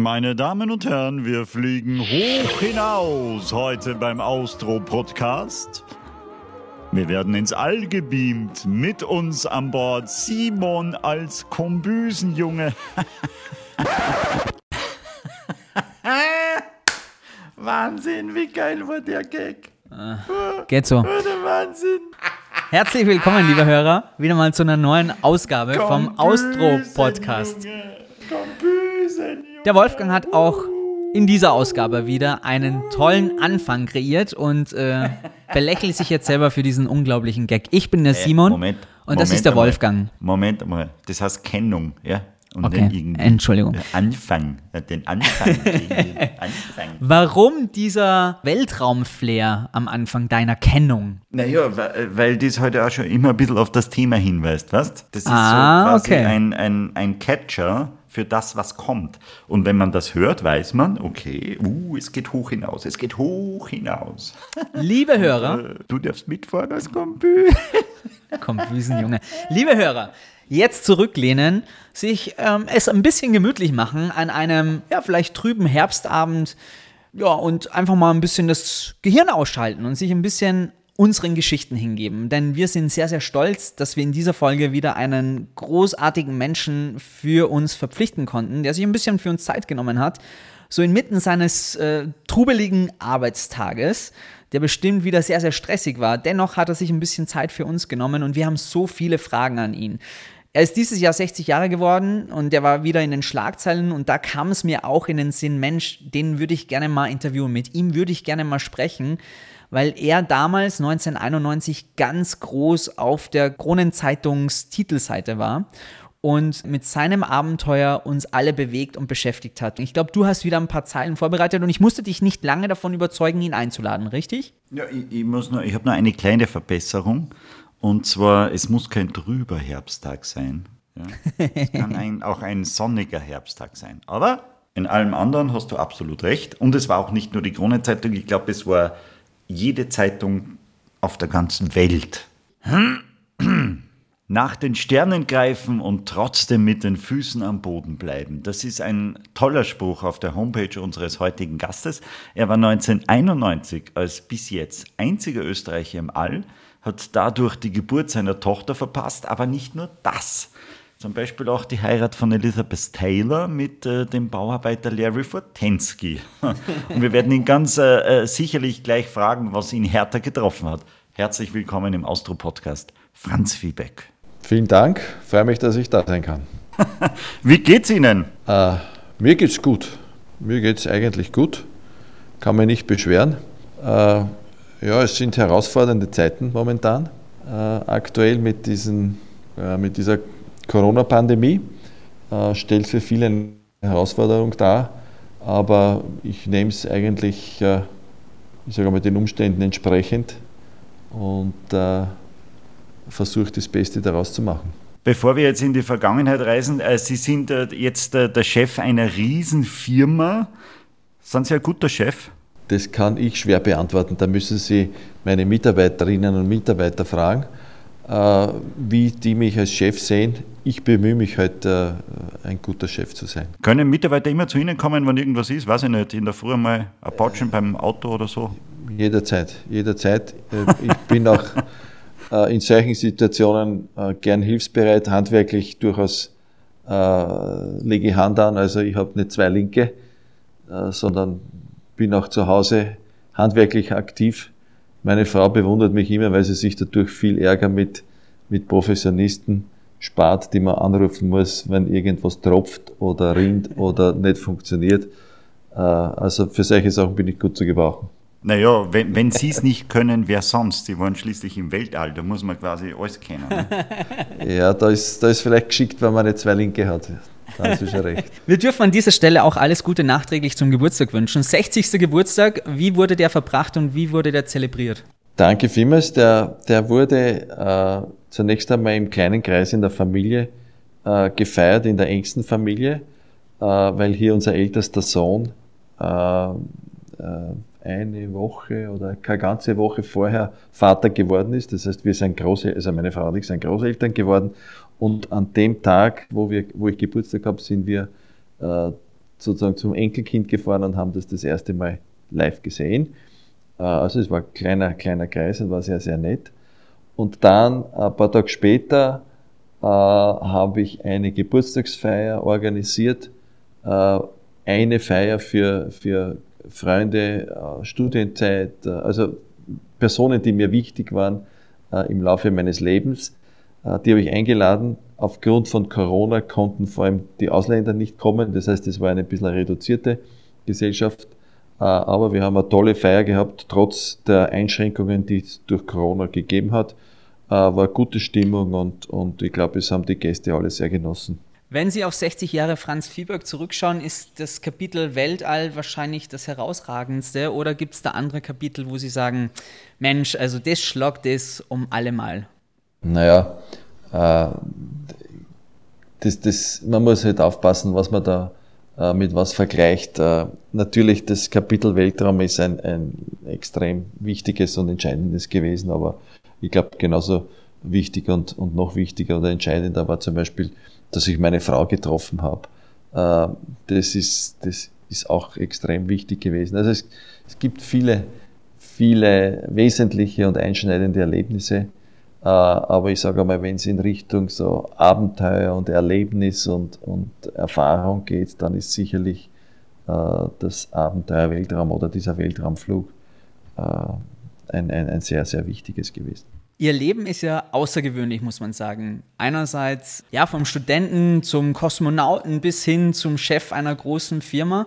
Meine Damen und Herren, wir fliegen hoch hinaus heute beim Austro Podcast. Wir werden ins All gebeamt. Mit uns an Bord Simon als Kombüsenjunge. Wahnsinn, wie geil war der Gag. Geht so. Wahnsinn. Herzlich willkommen, liebe Hörer, wieder mal zu einer neuen Ausgabe vom Austro Podcast. Kombüsenjunge. Der Wolfgang hat auch in dieser Ausgabe wieder einen tollen Anfang kreiert und äh, belächelt sich jetzt selber für diesen unglaublichen Gag. Ich bin der Simon Äh, Moment, und das Moment ist der einmal. Wolfgang. Moment mal, das heißt Kennung, ja? Und Okay, Entschuldigung. äh, Anfang, äh, den Anfang. Anfang. Warum dieser Weltraumflair am Anfang deiner Kennung? Naja, weil, weil das heute auch schon immer ein bisschen auf das Thema hinweist, weißt Das ist Ah, so quasi okay. ein, ein, ein Catcher für das, was kommt. Und wenn man das hört, weiß man, okay, uh, es geht hoch hinaus, es geht hoch hinaus. Liebe Hörer, Äh, Du darfst mitfahren als Kombü. Komm, Wiesenjunge. Liebe Hörer, jetzt zurücklehnen, sich ähm, es ein bisschen gemütlich machen an einem, ja, vielleicht trüben Herbstabend, ja, und einfach mal ein bisschen das Gehirn ausschalten und sich ein bisschen unseren Geschichten hingeben. Denn wir sind sehr, sehr stolz, dass wir in dieser Folge wieder einen großartigen Menschen für uns verpflichten konnten, der sich ein bisschen für uns Zeit genommen hat. So inmitten seines äh, trubeligen Arbeitstages, der bestimmt wieder sehr, sehr stressig war. Dennoch hat er sich ein bisschen Zeit für uns genommen und wir haben so viele Fragen an ihn. Er ist dieses Jahr 60 Jahre geworden und er war wieder in den Schlagzeilen und da kam es mir auch in den Sinn, Mensch, den würde ich gerne mal interviewen, mit ihm würde ich gerne mal sprechen, weil er damals 1991 ganz groß auf der Kronenzeitungstitelseite war und mit seinem Abenteuer uns alle bewegt und beschäftigt hat. Ich glaube, du hast wieder ein paar Zeilen vorbereitet und ich musste dich nicht lange davon überzeugen, ihn einzuladen, richtig? Ja, ich, ich, muss nur, ich habe noch eine kleine Verbesserung. Und zwar, es muss kein trüber Herbsttag sein. Ja. Es kann ein, auch ein sonniger Herbsttag sein. Aber in allem anderen hast du absolut recht. Und es war auch nicht nur die Kronenzeitung, ich glaube, es war jede Zeitung auf der ganzen Welt. Nach den Sternen greifen und trotzdem mit den Füßen am Boden bleiben. Das ist ein toller Spruch auf der Homepage unseres heutigen Gastes. Er war 1991 als bis jetzt einziger Österreicher im All, hat dadurch die Geburt seiner Tochter verpasst, aber nicht nur das. Zum Beispiel auch die Heirat von Elizabeth Taylor mit äh, dem Bauarbeiter Larry Fortensky. Und wir werden ihn ganz äh, äh, sicherlich gleich fragen, was ihn härter getroffen hat. Herzlich willkommen im Austro-Podcast, Franz Wiebeck. Vielen Dank, freue mich, dass ich da sein kann. Wie geht's Ihnen? Äh, mir geht's gut. Mir geht's eigentlich gut. Kann mich nicht beschweren. Äh, ja, es sind herausfordernde Zeiten momentan. Äh, aktuell mit, diesen, mit dieser Corona-Pandemie äh, stellt für viele eine Herausforderung dar. Aber ich nehme es eigentlich, äh, ich sage mal, den Umständen entsprechend und äh, versuche das Beste daraus zu machen. Bevor wir jetzt in die Vergangenheit reisen, äh, Sie sind äh, jetzt äh, der Chef einer Riesenfirma. Sind Sie ein guter Chef? Das kann ich schwer beantworten. Da müssen Sie meine Mitarbeiterinnen und Mitarbeiter fragen, wie die mich als Chef sehen. Ich bemühe mich halt, äh, ein guter Chef zu sein. Können Mitarbeiter immer zu Ihnen kommen, wenn irgendwas ist? Weiß ich nicht, in der Früh mal ein Patschen beim Auto oder so? Jederzeit, jederzeit. Äh, Ich bin auch äh, in solchen Situationen äh, gern hilfsbereit, handwerklich durchaus äh, lege ich Hand an. Also ich habe nicht zwei Linke, äh, sondern bin auch zu Hause handwerklich aktiv. Meine Frau bewundert mich immer, weil sie sich dadurch viel Ärger mit, mit Professionisten spart, die man anrufen muss, wenn irgendwas tropft oder rinnt oder nicht funktioniert. Äh, Also für solche Sachen bin ich gut zu gebrauchen. Naja, wenn, wenn Sie es nicht können, wer sonst? Sie waren schließlich im Weltall, da muss man quasi alles kennen. Ne? Ja, da ist, da ist vielleicht geschickt, wenn man nicht zwei Linke hat. Da haben Sie schon recht. Wir dürfen an dieser Stelle auch alles Gute nachträglich zum Geburtstag wünschen. 60. Geburtstag, wie wurde der verbracht und wie wurde der zelebriert? Danke vielmals. Der, der wurde äh, zunächst einmal im kleinen Kreis in der Familie äh, gefeiert, in der engsten Familie, äh, weil hier unser ältester Sohn äh, äh, eine Woche oder keine ganze Woche vorher Vater geworden ist. Das heißt, wir sind Große, also meine Frau und ich sind Großeltern geworden. Und an dem Tag, wo, wir, wo ich Geburtstag habe, sind wir äh, sozusagen zum Enkelkind gefahren und haben das das erste Mal live gesehen. Äh, also es war ein kleiner, kleiner Kreis und war sehr, sehr nett. Und dann, ein paar Tage später, äh, habe ich eine Geburtstagsfeier organisiert. Äh, eine Feier für, für Freunde, äh, Studienzeit, äh, also Personen, die mir wichtig waren äh, im Laufe meines Lebens. Äh, die habe ich eingeladen. Aufgrund von Corona konnten vor allem die Ausländer nicht kommen. Das heißt, es war eine bisschen reduzierte Gesellschaft. Äh, aber wir haben eine tolle Feier gehabt, trotz der Einschränkungen, die es durch Corona gegeben hat. Äh, war gute Stimmung und, und ich glaube, es haben die Gäste alle sehr genossen. Wenn Sie auf 60 Jahre Franz Fieberg zurückschauen, ist das Kapitel Weltall wahrscheinlich das herausragendste oder gibt es da andere Kapitel, wo Sie sagen, Mensch, also das schlagt das um allemal? Naja, äh, das, das, man muss halt aufpassen, was man da äh, mit was vergleicht. Äh, natürlich, das Kapitel Weltraum ist ein, ein extrem wichtiges und entscheidendes gewesen, aber ich glaube, genauso wichtig und, und noch wichtiger oder entscheidender war zum Beispiel, dass ich meine Frau getroffen habe. Äh, das, ist, das ist auch extrem wichtig gewesen. Also es, es gibt viele, viele wesentliche und einschneidende Erlebnisse, aber ich sage einmal, wenn es in Richtung so Abenteuer und Erlebnis und, und Erfahrung geht, dann ist sicherlich äh, das Abenteuer Weltraum oder dieser Weltraumflug äh, ein, ein, ein sehr, sehr wichtiges gewesen. Ihr Leben ist ja außergewöhnlich, muss man sagen. Einerseits ja vom Studenten zum Kosmonauten bis hin zum Chef einer großen Firma.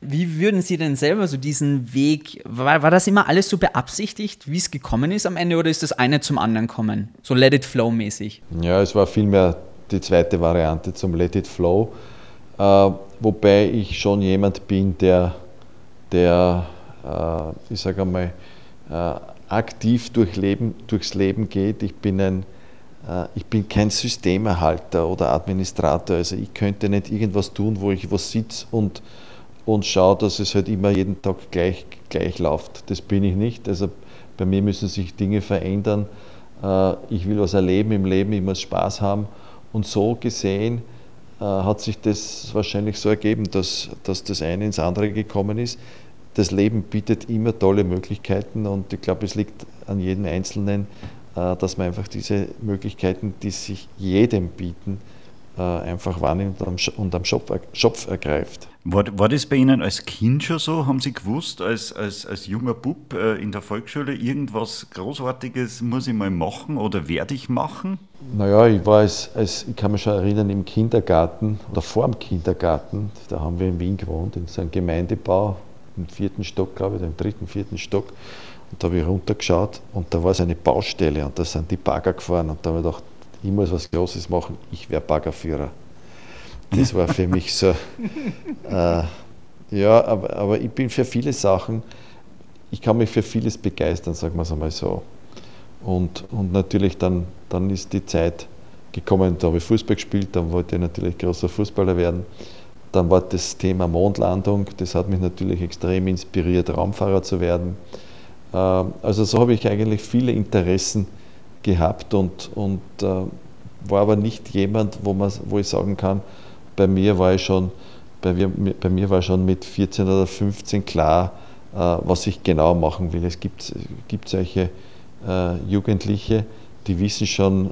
Wie würden Sie denn selber so diesen Weg, war, war das immer alles so beabsichtigt, wie es gekommen ist am Ende oder ist das eine zum anderen kommen? So Let It Flow mäßig? Ja, es war vielmehr die zweite Variante zum Let It Flow. Äh, wobei ich schon jemand bin, der, der äh, ich sage einmal, äh, aktiv durch Leben, durchs Leben geht. Ich bin ein äh, ich bin kein Systemerhalter oder Administrator, also ich könnte nicht irgendwas tun, wo ich was sitze und und schaue, dass es halt immer jeden Tag gleich, gleich läuft. Das bin ich nicht. Also bei mir müssen sich Dinge verändern. Äh, ich will was erleben im Leben, ich muss Spaß haben. Und so gesehen äh, hat sich das wahrscheinlich so ergeben, dass, dass das eine ins andere gekommen ist. Das Leben bietet immer tolle Möglichkeiten und ich glaube, es liegt an jedem Einzelnen, äh, dass man einfach diese Möglichkeiten, die sich jedem bieten, einfach wahrnimmt und am Schopf ergreift. War, war das bei Ihnen als Kind schon so? Haben Sie gewusst, als, als, als junger Bub äh, in der Volksschule, irgendwas Großartiges muss ich mal machen oder werde ich machen? Naja, ich war als, als, ich kann mich schon erinnern, im Kindergarten oder vor dem Kindergarten, da haben wir in Wien gewohnt, in so einem Gemeindebau, im vierten Stock, glaube ich, im dritten, vierten Stock. Und da habe ich runtergeschaut und da war so eine Baustelle und da sind die Bagger gefahren und da habe ich gedacht, ich muss was Großes machen, ich werde Baggerführer. Das war für mich so. Äh, ja, aber, aber ich bin für viele Sachen, ich kann mich für vieles begeistern, sagen wir es einmal so. Und, und natürlich dann, dann ist die Zeit gekommen, da habe ich Fußball gespielt, dann wollte ich natürlich großer Fußballer werden. Dann war das Thema Mondlandung, das hat mich natürlich extrem inspiriert, Raumfahrer zu werden. Äh, also so habe ich eigentlich viele Interessen gehabt und, und äh, war aber nicht jemand, wo, man, wo ich sagen kann, bei mir war ich schon, bei mir, bei mir war schon mit 14 oder 15 klar, äh, was ich genau machen will. Es gibt, gibt solche äh, Jugendliche, die wissen schon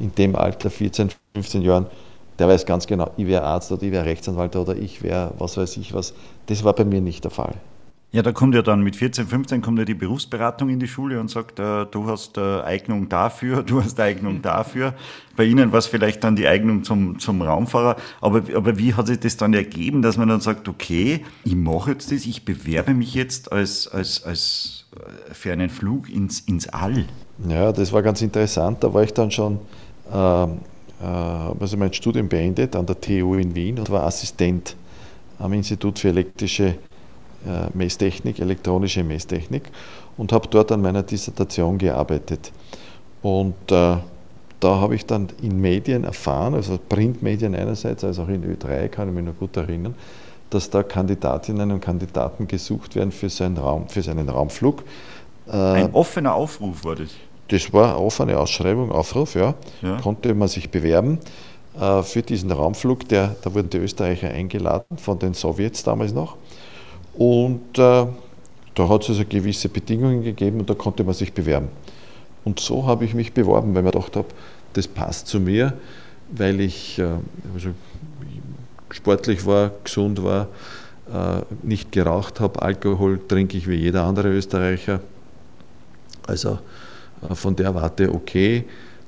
in dem Alter, 14, 15 Jahren, der weiß ganz genau, ich wäre Arzt oder ich wäre Rechtsanwalt oder ich wäre was weiß ich was. Das war bei mir nicht der Fall. Ja, da kommt ja dann mit 14, 15 kommt ja die Berufsberatung in die Schule und sagt, äh, du hast äh, Eignung dafür, du hast Eignung dafür. Bei Ihnen war es vielleicht dann die Eignung zum, zum Raumfahrer. Aber, aber wie hat sich das dann ergeben, dass man dann sagt, okay, ich mache jetzt das, ich bewerbe mich jetzt als, als, als äh, für einen Flug ins, ins All? Ja, das war ganz interessant. Da war ich dann schon, äh, äh, also mein Studium beendet an der TU in Wien und war Assistent am Institut für elektrische äh, Messtechnik, elektronische Messtechnik und habe dort an meiner Dissertation gearbeitet. Und äh, da habe ich dann in Medien erfahren, also Printmedien einerseits, als auch in Ö3, kann ich mich noch gut erinnern, dass da Kandidatinnen und Kandidaten gesucht werden für, so einen, Raum, für seinen Raumflug. Äh, Ein offener Aufruf war das? Das war eine offene Ausschreibung, Aufruf, ja. ja. Konnte man sich bewerben. äh, für diesen Raumflug. Der, da wurden die Österreicher eingeladen, von den Sowjets damals noch. Und äh, da hat es also gewisse Bedingungen gegeben und da konnte man sich bewerben. Und so habe ich mich beworben, weil ich mir gedacht habe, das passt zu mir, weil ich äh, also sportlich war, gesund war, äh, nicht geraucht habe. Alkohol trinke ich wie jeder andere Österreicher. Also von der Warte okay.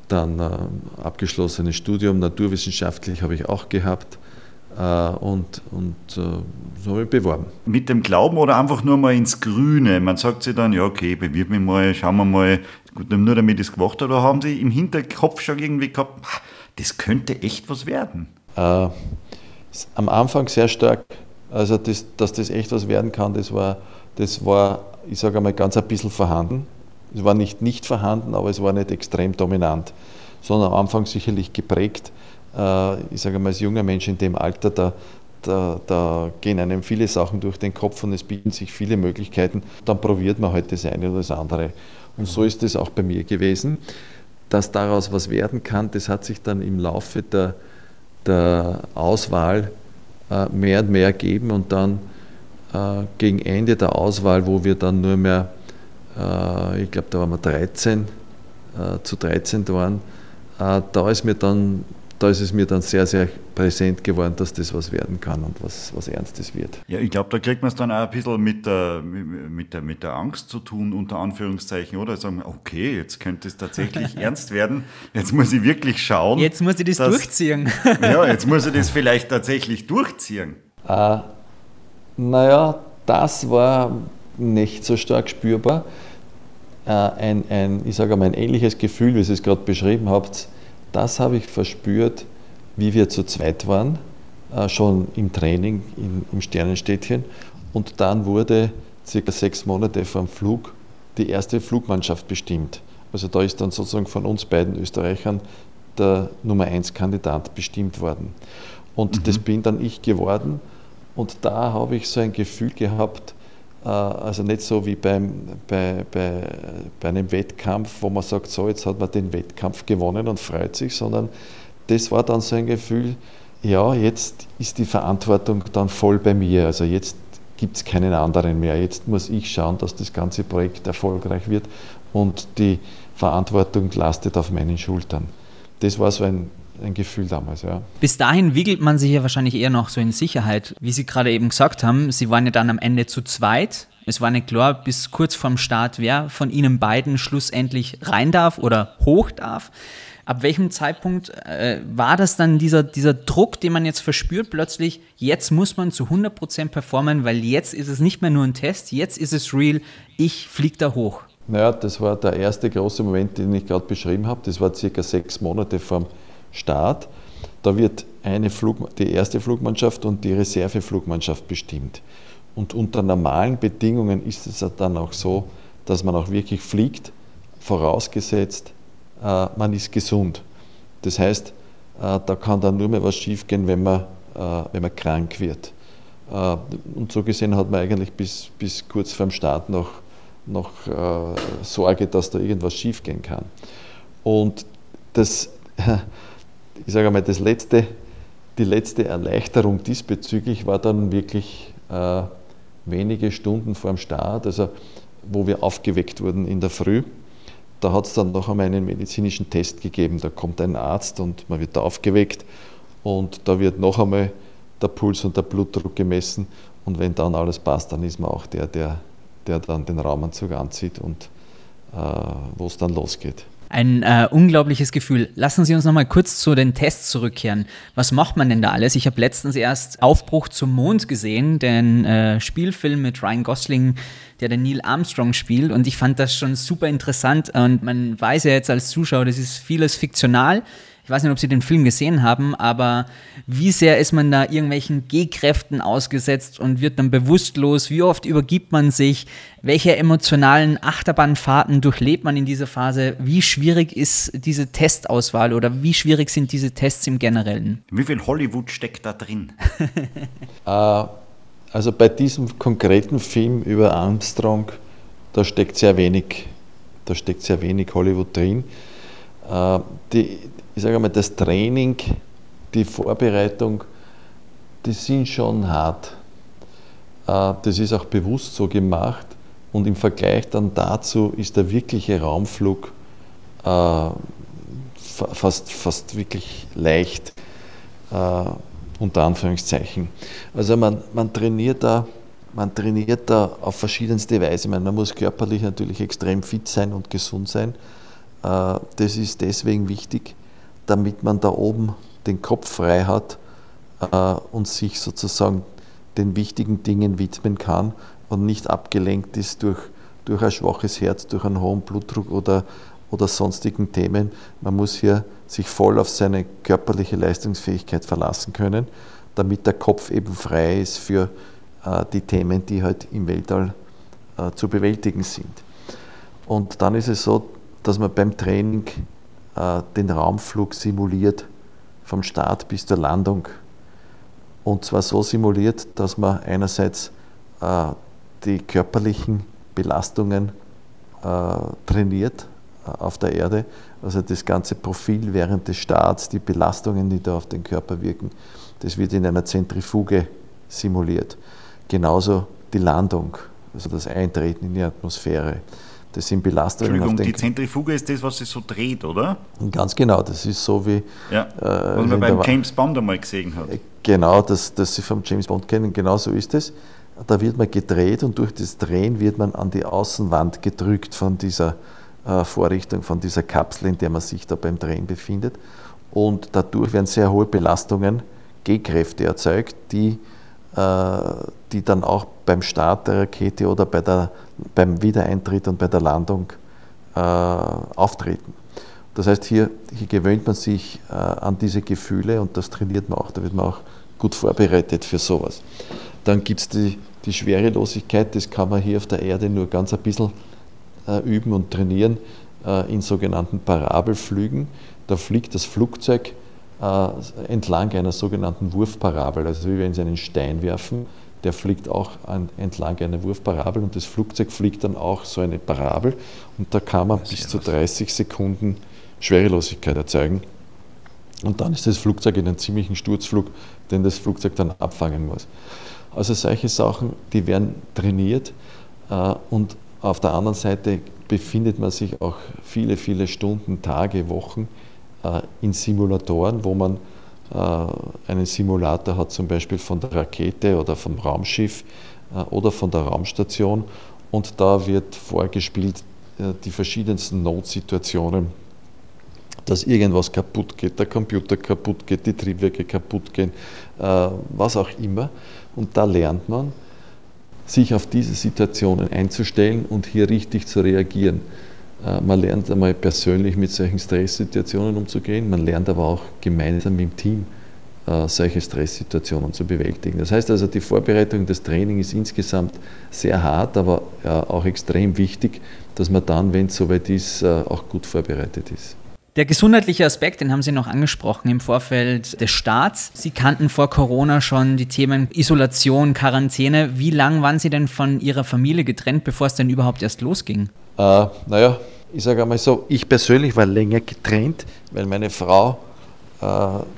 Dann äh, abgeschlossenes Studium, naturwissenschaftlich habe ich auch gehabt. Und, und so habe ich beworben. Mit dem Glauben oder einfach nur mal ins Grüne? Man sagt sich dann, ja, okay, bewirb mich mal, schauen wir mal, gut, nur damit ich es gemacht habe, oder haben Sie im Hinterkopf schon irgendwie gehabt, das könnte echt was werden? Äh, am Anfang sehr stark also, das, dass das echt was werden kann, das war, das war ich sage einmal, ganz ein bisschen vorhanden. Es war nicht nicht vorhanden, aber es war nicht extrem dominant, sondern am Anfang sicherlich geprägt. Äh, ich sage einmal, als junger Mensch in dem Alter, da, da, da, gehen einem viele Sachen durch den Kopf und es bieten sich viele Möglichkeiten. Dann probiert man halt das eine oder das andere. Und so ist es auch bei mir gewesen. Dass daraus was werden kann, das hat sich dann im Laufe der, der Auswahl äh, mehr und mehr geben und dann äh, gegen Ende der Auswahl, wo wir dann nur mehr, ich glaube, da waren wir 13, zu 13 waren, da ist mir dann da ist es mir dann sehr, sehr präsent geworden, dass das was werden kann und was, was Ernstes wird. Ja, ich glaube, da kriegt man es dann auch ein bisschen mit der, mit, der, mit der Angst zu tun, unter Anführungszeichen, oder? Sagen, okay, jetzt könnte es tatsächlich ernst werden. Jetzt muss ich wirklich schauen. Jetzt muss ich das dass, durchziehen. ja, jetzt muss ich das vielleicht tatsächlich durchziehen. Äh, naja, das war nicht so stark spürbar. Äh, ein, ein, ich sage mal, ein ähnliches Gefühl, wie Sie es gerade beschrieben habt, das habe ich verspürt, wie wir zu zweit waren, äh, schon im Training in, im Sternenstädtchen. Und dann wurde circa sechs Monate vor dem Flug die erste Flugmannschaft bestimmt. Also da ist dann sozusagen von uns beiden Österreichern der Nummer 1 Kandidat bestimmt worden. Und mhm. das bin dann ich geworden. Und da habe ich so ein Gefühl gehabt, also nicht so wie beim, bei, bei, bei einem Wettkampf, wo man sagt, so, jetzt hat man den Wettkampf gewonnen und freut sich, sondern das war dann so ein Gefühl, ja, jetzt ist die Verantwortung dann voll bei mir. Also jetzt gibt es keinen anderen mehr. Jetzt muss ich schauen, dass das ganze Projekt erfolgreich wird und die Verantwortung lastet auf meinen Schultern. Das war so ein ein Gefühl damals, ja. Bis dahin wiegelt man sich ja wahrscheinlich eher noch so in Sicherheit. Wie Sie gerade eben gesagt haben, Sie waren ja dann am Ende zu zweit. Es war nicht klar, bis kurz vorm Start, wer von Ihnen beiden schlussendlich rein darf oder hoch darf. Ab welchem Zeitpunkt äh, war das dann dieser, dieser Druck, den man jetzt verspürt, plötzlich, jetzt muss man zu 100% performen, weil jetzt ist es nicht mehr nur ein Test, jetzt ist es real, ich fliege da hoch. Naja, das war der erste große Moment, den ich gerade beschrieben habe. Das war circa sechs Monate vom Start. Da wird eine Flug, die erste Flugmannschaft und die Reserveflugmannschaft bestimmt. Und unter normalen Bedingungen ist es dann auch so, dass man auch wirklich fliegt, vorausgesetzt, äh, man ist gesund. Das heißt, äh, da kann dann nur mehr was schiefgehen, wenn man, äh, wenn man krank wird. Äh, und so gesehen hat man eigentlich bis, bis kurz vorm Start noch, noch äh, Sorge, dass da irgendwas schiefgehen kann. Und das ich sage einmal, das letzte, die letzte Erleichterung diesbezüglich war dann wirklich äh, wenige Stunden vor dem Start, also wo wir aufgeweckt wurden in der Früh. Da hat es dann noch einmal einen medizinischen Test gegeben. Da kommt ein Arzt und man wird da aufgeweckt und da wird noch einmal der Puls und der Blutdruck gemessen. Und wenn dann alles passt, dann ist man auch der, der, der dann den Raumanzug anzieht und äh, wo es dann losgeht. Ein äh, unglaubliches Gefühl. Lassen Sie uns noch mal kurz zu den Tests zurückkehren. Was macht man denn da alles? Ich habe letztens erst Aufbruch zum Mond gesehen, den äh, Spielfilm mit Ryan Gosling, der den Neil Armstrong spielt. Und ich fand das schon super interessant. Und man weiß ja jetzt als Zuschauer, das ist vieles fiktional. Ich weiß nicht, ob Sie den Film gesehen haben, aber wie sehr ist man da irgendwelchen G-Kräften ausgesetzt und wird dann bewusstlos? Wie oft übergibt man sich? Welche emotionalen Achterbahnfahrten durchlebt man in dieser Phase? Wie schwierig ist diese Testauswahl oder wie schwierig sind diese Tests im Generellen? Wie viel Hollywood steckt da drin? Äh, also bei diesem konkreten Film über Armstrong, da steckt sehr wenig, da steckt sehr wenig Hollywood drin. Äh, die, ich sage mal, das Training die Vorbereitung, die sind schon hart. Äh, das ist auch bewusst so gemacht und im Vergleich dann dazu ist der wirkliche Raumflug äh, fast, fast wirklich leicht, äh, unter Anführungszeichen. Also man, man trainiert da man trainiert da auf verschiedenste Weise. Man muss körperlich natürlich extrem fit sein und gesund sein. Das ist deswegen wichtig, damit man da oben den Kopf frei hat äh, und sich sozusagen den wichtigen Dingen widmen kann und nicht abgelenkt ist durch, durch ein schwaches Herz, durch einen hohen Blutdruck oder, oder sonstigen Themen. Man muss hier sich voll auf seine körperliche Leistungsfähigkeit verlassen können, damit der Kopf eben frei ist für äh, die Themen, die halt im Weltall äh, zu bewältigen sind. Und dann ist es so, dass man beim Training äh, den Raumflug simuliert, vom Start bis zur Landung. Und zwar so simuliert, dass man einerseits die körperlichen Belastungen trainiert auf der Erde, also das ganze Profil während des Starts, die Belastungen, die da auf den Körper wirken, das wird in einer Zentrifuge simuliert. Genauso die Landung, also das Eintreten in die Atmosphäre. Das sind Belastungen Entschuldigung, die Zentrifuge ist das, was sich so dreht, oder? Ganz genau, das ist so wie. Ja, äh, was man beim James Bond einmal gesehen hat. Äh, genau, das, das Sie vom James Bond kennen, genau so ist es. Da wird man gedreht und durch das Drehen wird man an die Außenwand gedrückt von dieser äh, Vorrichtung, von dieser Kapsel, in der man sich da beim Drehen befindet. Und dadurch werden sehr hohe Belastungen, G-Kräfte erzeugt, die äh, die dann auch beim Start der Rakete oder bei der, beim Wiedereintritt und bei der Landung äh, auftreten. Das heißt, hier, hier gewöhnt man sich äh, an diese Gefühle und das trainiert man auch. Da wird man auch gut vorbereitet für sowas. Dann gibt es die, die Schwerelosigkeit, das kann man hier auf der Erde nur ganz ein bisschen äh, üben und trainieren äh, in sogenannten Parabelflügen. Da fliegt das Flugzeug äh, entlang einer sogenannten Wurfparabel, also wie wenn Sie einen Stein werfen, der fliegt auch an, entlang einer Wurfparabel und das Flugzeug fliegt dann auch so eine Parabel und da kann man bis zu 30 Sekunden Schwerelosigkeit erzeugen. Und dann ist das Flugzeug in einem ziemlichen Sturzflug, den das Flugzeug dann abfangen muss. Also solche Sachen, die werden trainiert äh, und auf der anderen Seite befindet man sich auch viele, viele Stunden, Tage, Wochen äh, in Simulatoren, wo man einen Simulator hat, zum Beispiel von der Rakete oder vom Raumschiff äh, oder von der Raumstation. Und da wird vorgespielt die verschiedensten Notsituationen, dass irgendwas kaputt geht, der Computer kaputt geht, die Triebwerke kaputt gehen, was auch immer. Und da lernt man, sich auf diese Situationen einzustellen und hier richtig zu reagieren. Äh, man lernt einmal persönlich mit solchen Stresssituationen umzugehen, man lernt aber auch gemeinsam im Team äh, solche Stresssituationen zu bewältigen. Das heißt also, die Vorbereitung des Trainings ist insgesamt sehr hart, aber auch extrem wichtig, dass man dann, wenn es soweit ist, äh, auch gut vorbereitet ist. Der gesundheitliche Aspekt, den haben Sie noch angesprochen im Vorfeld des Starts. Sie kannten vor Corona schon die Themen Isolation, Quarantäne. Wie lang waren Sie denn von Ihrer Familie getrennt, bevor es denn überhaupt erst losging? Äh, naja, ich sage einmal so, ich persönlich war länger getrennt, weil meine Frau äh,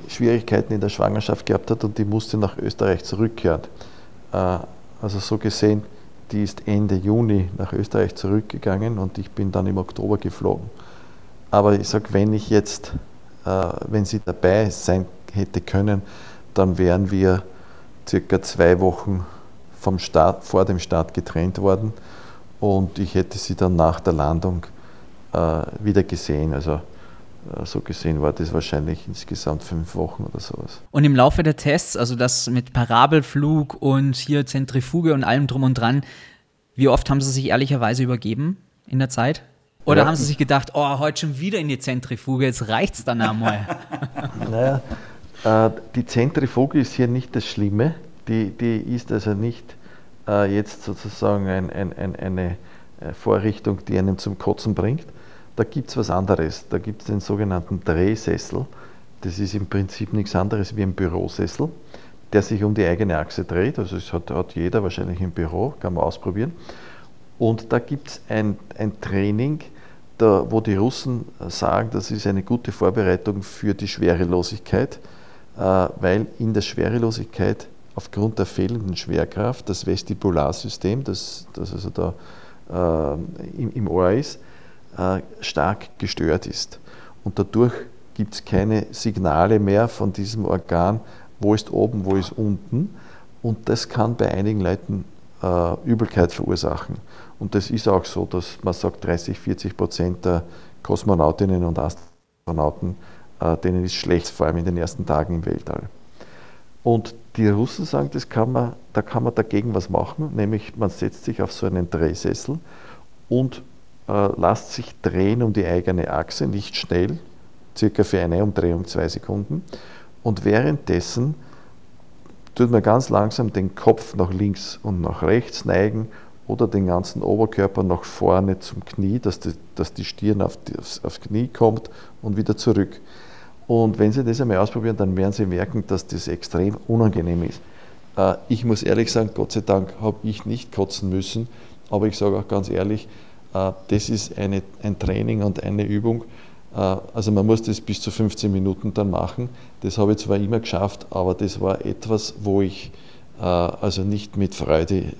Schwierigkeiten in der Schwangerschaft gehabt hat und die musste nach Österreich zurückkehren. Äh, also so gesehen, die ist Ende Juni nach Österreich zurückgegangen und ich bin dann im Oktober geflogen. Aber ich sage, wenn ich jetzt, äh, wenn sie dabei sein hätte können, dann wären wir circa zwei Wochen vom Start, vor dem Start getrennt worden und ich hätte sie dann nach der Landung äh, wieder gesehen. Also äh, so gesehen war das wahrscheinlich insgesamt fünf Wochen oder sowas. Und im Laufe der Tests, also das mit Parabelflug und hier Zentrifuge und allem drum und dran, wie oft haben Sie sich ehrlicherweise übergeben in der Zeit? Oder ja. haben Sie sich gedacht, oh, heute schon wieder in die Zentrifuge, jetzt reicht es dann einmal? naja, äh, die Zentrifuge ist hier nicht das Schlimme. Die, die ist also nicht äh, jetzt sozusagen ein, ein, ein, eine äh, Vorrichtung, die einem zum Kotzen bringt. Da gibt es was anderes. Da gibt es den sogenannten Drehsessel. Das ist im Prinzip nichts anderes wie ein Bürosessel, der sich um die eigene Achse dreht. Also das hat, hat jeder wahrscheinlich im Büro, kann man ausprobieren. Und da gibt es ein, ein Training, da, wo die Russen sagen, das ist eine gute Vorbereitung für die Schwerelosigkeit. weil in der Schwerelosigkeit aufgrund der fehlenden Schwerkraft das Vestibularsystem, das, das also da äh, im, im, Ohr ist, äh, stark gestört ist. Und dadurch gibt es keine Signale mehr von diesem Organ, wo ist oben, wo ist unten. Und das kann bei einigen Leuten äh, Übelkeit verursachen. Und das ist auch so, dass man sagt, 30, 40 Prozent der Kosmonautinnen und Astronauten, äh, denen ist schlecht, vor allem in den ersten Tagen im Weltall. Und die Russen sagen, das kann man, da kann man dagegen was machen, nämlich man setzt sich auf so einen Drehsessel und äh, lässt sich drehen um die eigene Achse, nicht schnell, circa für eine Umdrehung zwei Sekunden. Und währenddessen tut man ganz langsam den Kopf nach links und nach rechts neigen oder den ganzen Oberkörper nach vorne zum Knie, dass die, dass die Stirn auf die, aufs, aufs Knie kommt und wieder zurück. Und wenn Sie das einmal ausprobieren, dann werden Sie merken, dass das extrem unangenehm ist. Äh, ich muss ehrlich sagen, Gott sei Dank habe ich nicht kotzen müssen, aber ich sage auch ganz ehrlich, äh, das ist eine, ein Training und eine Übung. Äh, also man muss das bis zu 15 Minuten dann machen. Das habe ich zwar immer geschafft, aber das war etwas, wo ich also nicht mit Freude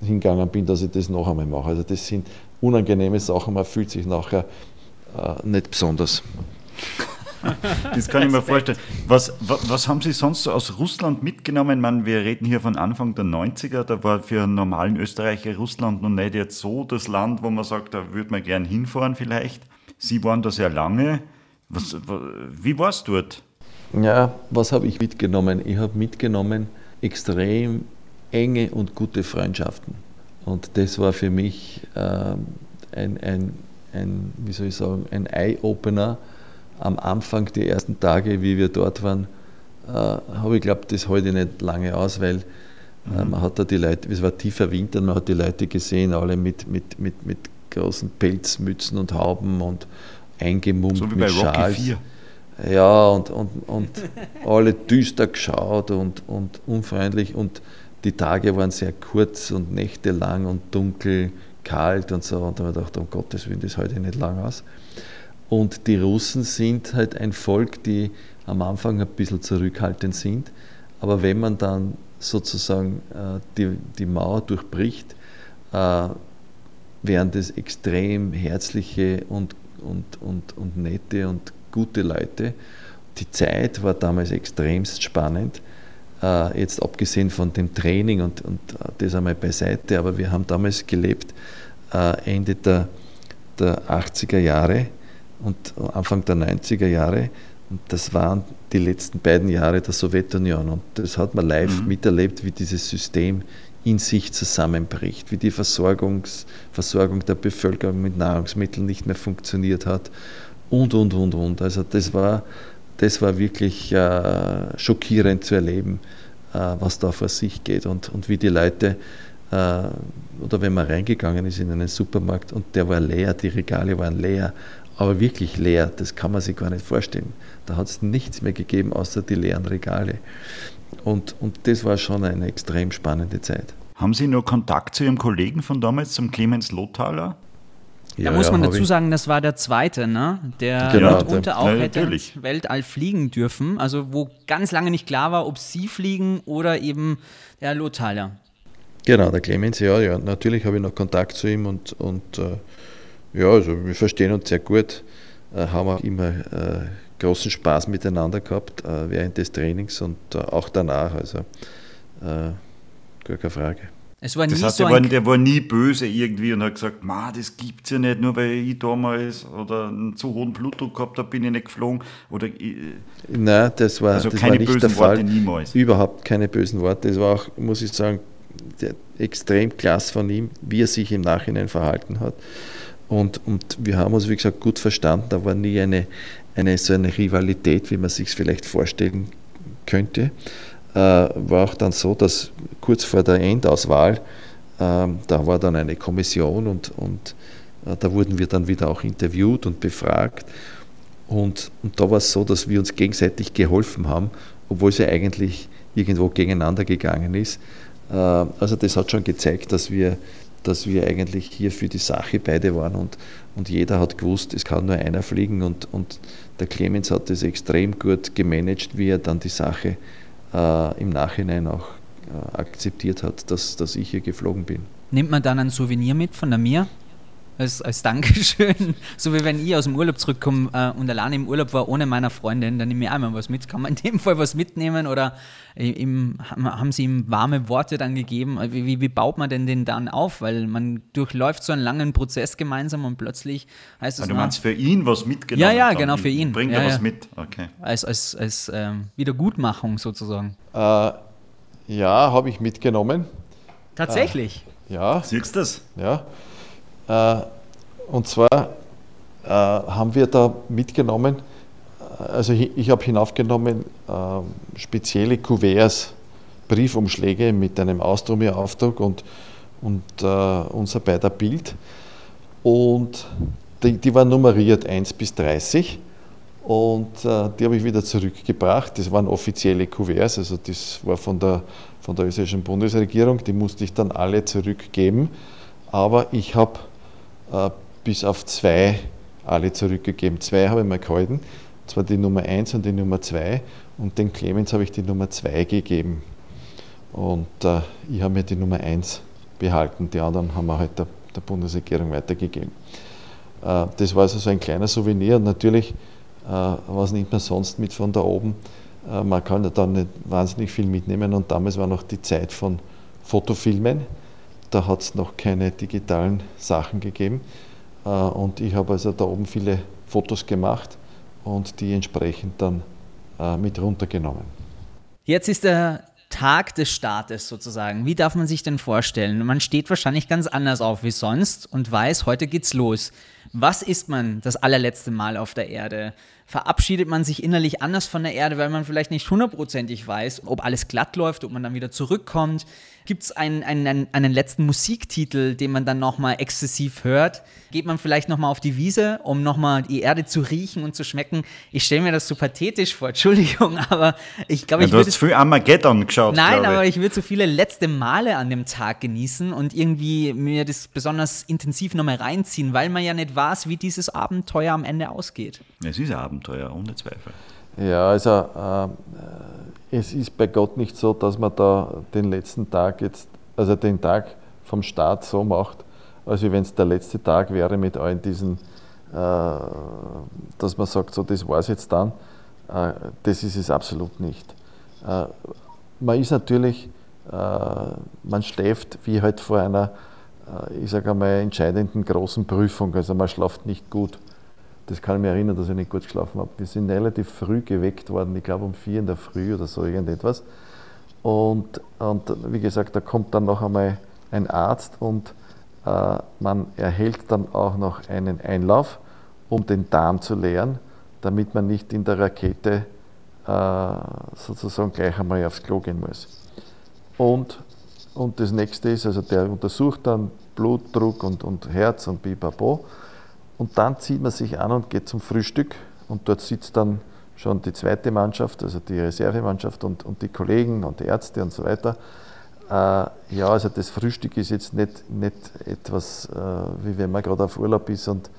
hingegangen bin, dass ich das noch einmal mache. Also das sind unangenehme Sachen, man fühlt sich nachher nicht besonders. Das kann ich mir vorstellen. Was, was, haben Sie sonst so aus Russland mitgenommen? Man, wir reden hier von Anfang der 90er, da war für einen normalen Österreicher Russland noch nicht jetzt so das Land, wo man sagt, da würde man gern hinfahren vielleicht. Sie waren da sehr lange. Was, wie war es dort? Ja, was habe ich mitgenommen? Ich habe mitgenommen extrem enge und gute Freundschaften. Und das war für mich äh, ein, ein, ein, wie soll ich sagen, ein Eye-Opener, am Anfang, die ersten Tage, wie wir dort waren, äh, habe ich glaubt, das halte ich nicht lange aus, weil äh, mhm. man hat da die Leute, es war tiefer Winter, man hat die Leute gesehen, alle mit, mit, mit, mit großen Pelzmützen und Hauben und eingemummt so wie mit bei Schals. Rocky 4. Ja, und, und, und alle düster geschaut und, und unfreundlich und die Tage waren sehr kurz und nächtelang und dunkel, kalt und so. Und da habe ich gedacht, um Gottes Willen, das halte ich nicht lang aus. Und die Russen sind halt ein Volk, die am Anfang ein bisschen zurückhaltend sind. Aber wenn man dann sozusagen äh, die, die Mauer durchbricht, äh, wären das extrem herzliche und, und, und, und nette und gute Leute. Die Zeit war damals extremst spannend. Äh, jetzt abgesehen von dem Training und, und das einmal beiseite, aber wir haben damals gelebt, Ende der, der 80er Jahre und Anfang der 90er Jahre. Und das waren die letzten beiden Jahre der Sowjetunion. Und das hat man live mhm. miterlebt, wie dieses System in sich zusammenbricht, wie die Versorgungs, Versorgung der Bevölkerung mit Nahrungsmitteln nicht mehr funktioniert hat und, und, und, und. Also das war, das war wirklich äh, schockierend zu erleben, äh, was da vor sich geht und, und wie die Leute, äh, oder wenn man reingegangen ist in einen Supermarkt und der war leer, die Regale waren leer aber wirklich leer, das kann man sich gar nicht vorstellen. Da hat es nichts mehr gegeben, außer die leeren Regale. Und, und das war schon eine extrem spannende Zeit. Haben Sie noch Kontakt zu Ihrem Kollegen von damals, zum Clemens Lothaler? Da muss man dazu sagen, das war der zweite, ne? der genau, mitunter auch ja, hätte natürlich. Weltall fliegen dürfen. Also wo ganz lange nicht klar war, ob Sie fliegen oder eben der Lothaler. Genau, der Clemens, ja, ja. Natürlich habe ich noch Kontakt zu ihm und, und äh, ja, also wir verstehen uns sehr gut, äh, haben auch immer äh, großen Spaß miteinander gehabt äh, während des Trainings und äh, auch danach. Also äh, gar keine Frage. Es war nie das heißt, so der, war, der war nie böse irgendwie und hat gesagt, Ma, das gibt's ja nicht, nur weil ich damals oder einen zu hohen Blutdruck gehabt habe, bin ich nicht geflogen. Oder ich, Nein, das war, also das keine war nicht bösen der Fall. Worte niemals. Überhaupt keine bösen Worte. Das war auch, muss ich sagen, extrem klasse von ihm, wie er sich im Nachhinein verhalten hat. Und, und wir haben uns, wie gesagt, gut verstanden. Da war nie eine, eine so eine Rivalität, wie man sich es vielleicht vorstellen könnte. Äh, war auch dann so, dass kurz vor der Endauswahl, äh, da war dann eine Kommission und, und äh, da wurden wir dann wieder auch interviewt und befragt. Und, und da war es so, dass wir uns gegenseitig geholfen haben, obwohl es ja eigentlich irgendwo gegeneinander gegangen ist. Äh, also das hat schon gezeigt, dass wir dass wir eigentlich hier für die Sache beide waren und, und jeder hat gewusst, es kann nur einer fliegen und, und der Clemens hat das extrem gut gemanagt, wie er dann die Sache äh, im Nachhinein auch äh, akzeptiert hat, dass, dass ich hier geflogen bin. Nimmt man dann ein Souvenir mit von der Mir? Als, als Dankeschön. So wie wenn ich aus dem Urlaub zurückkomme äh, und alleine im Urlaub war ohne meiner Freundin, dann nehme ich einmal was mit. Kann man in dem Fall was mitnehmen oder ihm, haben sie ihm warme Worte dann gegeben? Wie, wie, wie, baut man denn den dann auf? Weil man durchläuft so einen langen Prozess gemeinsam und plötzlich heißt es. Ah, du meinst für ihn was mitgenommen? Ja, ja, genau, für ihn. Bringt ja, er ja. was mit? Okay. Als, als, als ähm, Wiedergutmachung sozusagen. Äh, ja, habe ich mitgenommen. Tatsächlich? Äh, ja. Siehst du das? Ja. Äh, und zwar äh, haben wir da mitgenommen, also ich, habe hinaufgenommen äh, spezielle Kuverts, Briefumschläge mit einem Austromia-Aufdruck und, und unser beider Bild. Und die, die waren nummeriert 1 bis 30 und äh, die habe ich wieder zurückgebracht. Das waren offizielle Kuverts, also das war von der, von der österreichischen Bundesregierung, die musste ich dann alle zurückgeben. Aber ich habe bis auf zwei alle zurückgegeben. Zwei habe ich mal gehalten, und zwar die Nummer 1 und die Nummer 2 und den Clemens habe ich die Nummer 2 gegeben. Und äh, ich habe mir die Nummer 1 behalten, die anderen haben wir halt der, der Bundesregierung weitergegeben. Äh, das war also so ein kleiner Souvenir und natürlich, äh, was nimmt man sonst mit von da oben? Äh, man kann dann nicht wahnsinnig viel mitnehmen und damals war noch die Zeit von Fotofilmen da hat es noch keine digitalen Sachen gegeben. Äh, und ich habe also da oben viele Fotos gemacht und die entsprechend dann äh, mit runtergenommen. Jetzt ist der Tag des Startes sozusagen. Wie darf man sich denn vorstellen? Man steht wahrscheinlich ganz anders auf wie sonst und weiß, heute geht's los. Was ist man das allerletzte Mal auf der Erde? Verabschiedet man sich innerlich anders von der Erde, weil man vielleicht nicht hundertprozentig weiß, ob alles glatt läuft, ob man dann wieder zurückkommt? Gibt es einen, einen, einen letzten Musiktitel, den man dann nochmal exzessiv hört? Geht man vielleicht nochmal auf die Wiese, um nochmal die Erde zu riechen und zu schmecken? Ich stelle mir das so pathetisch vor, Entschuldigung, aber ich glaube, ja, ich würde. Du hast viel Armageddon geschaut. Nein, aber ich würde so viele letzte Male an dem Tag genießen und irgendwie mir das besonders intensiv nochmal reinziehen, weil man ja nicht weiß, wie dieses Abenteuer am Ende ausgeht. Es ist ein Abenteuer, ohne Zweifel. Ja, also äh, es ist bei Gott nicht so, dass man da den letzten Tag jetzt, also den Tag vom Start so macht, als wenn es der letzte Tag wäre mit allen diesen, äh, dass man sagt, so das war es jetzt dann. Äh, das ist es absolut nicht. Äh, man ist natürlich, äh, man schläft wie halt vor einer, äh, ich sage einmal, entscheidenden großen Prüfung. Also man schlaft nicht gut. Das kann ich mich erinnern, dass ich nicht gut geschlafen habe. Wir sind relativ früh geweckt worden, ich glaube um vier in der Früh oder so irgendetwas. Und, und wie gesagt, da kommt dann noch einmal ein Arzt und äh, man erhält dann auch noch einen Einlauf, um den Darm zu leeren, damit man nicht in der Rakete äh, sozusagen gleich einmal aufs Klo gehen muss. Und, und das nächste ist, also der untersucht dann Blutdruck und, und Herz und Bipapo. Und dann zieht man sich an und geht zum Frühstück und dort sitzt dann schon die zweite Mannschaft, also die Reservemannschaft und, und die Kollegen und die Ärzte und so weiter. Äh, ja, also das Frühstück ist jetzt nicht, nicht etwas, äh, wie wenn man gerade auf Urlaub ist und,